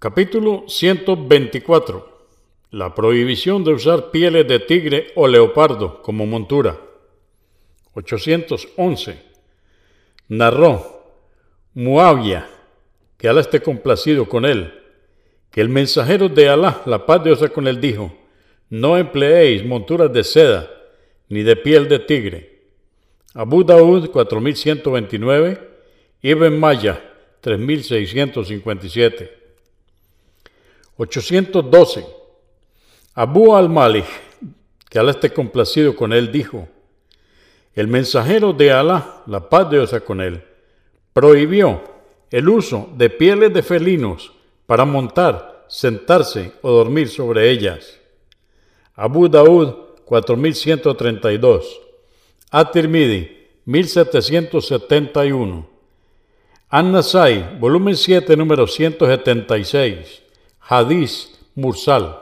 Capítulo 124. La prohibición de usar pieles de tigre o leopardo como montura. 811. Narró Muavia, que Alá esté complacido con él, que el mensajero de Alá, la paz de Dios con él, dijo, no empleéis monturas de seda ni de piel de tigre. Abu Daud 4129, Ibn Maya 3657. 812. Abu al-Malik, que Alá esté complacido con él, dijo, el mensajero de Alá, la paz de Dios con él, prohibió el uso de pieles de felinos para montar, sentarse o dormir sobre ellas. Abu Daud 4132, At-Tirmidhi 1771, An-Nasai, volumen 7, número 176. Hadís Mursal.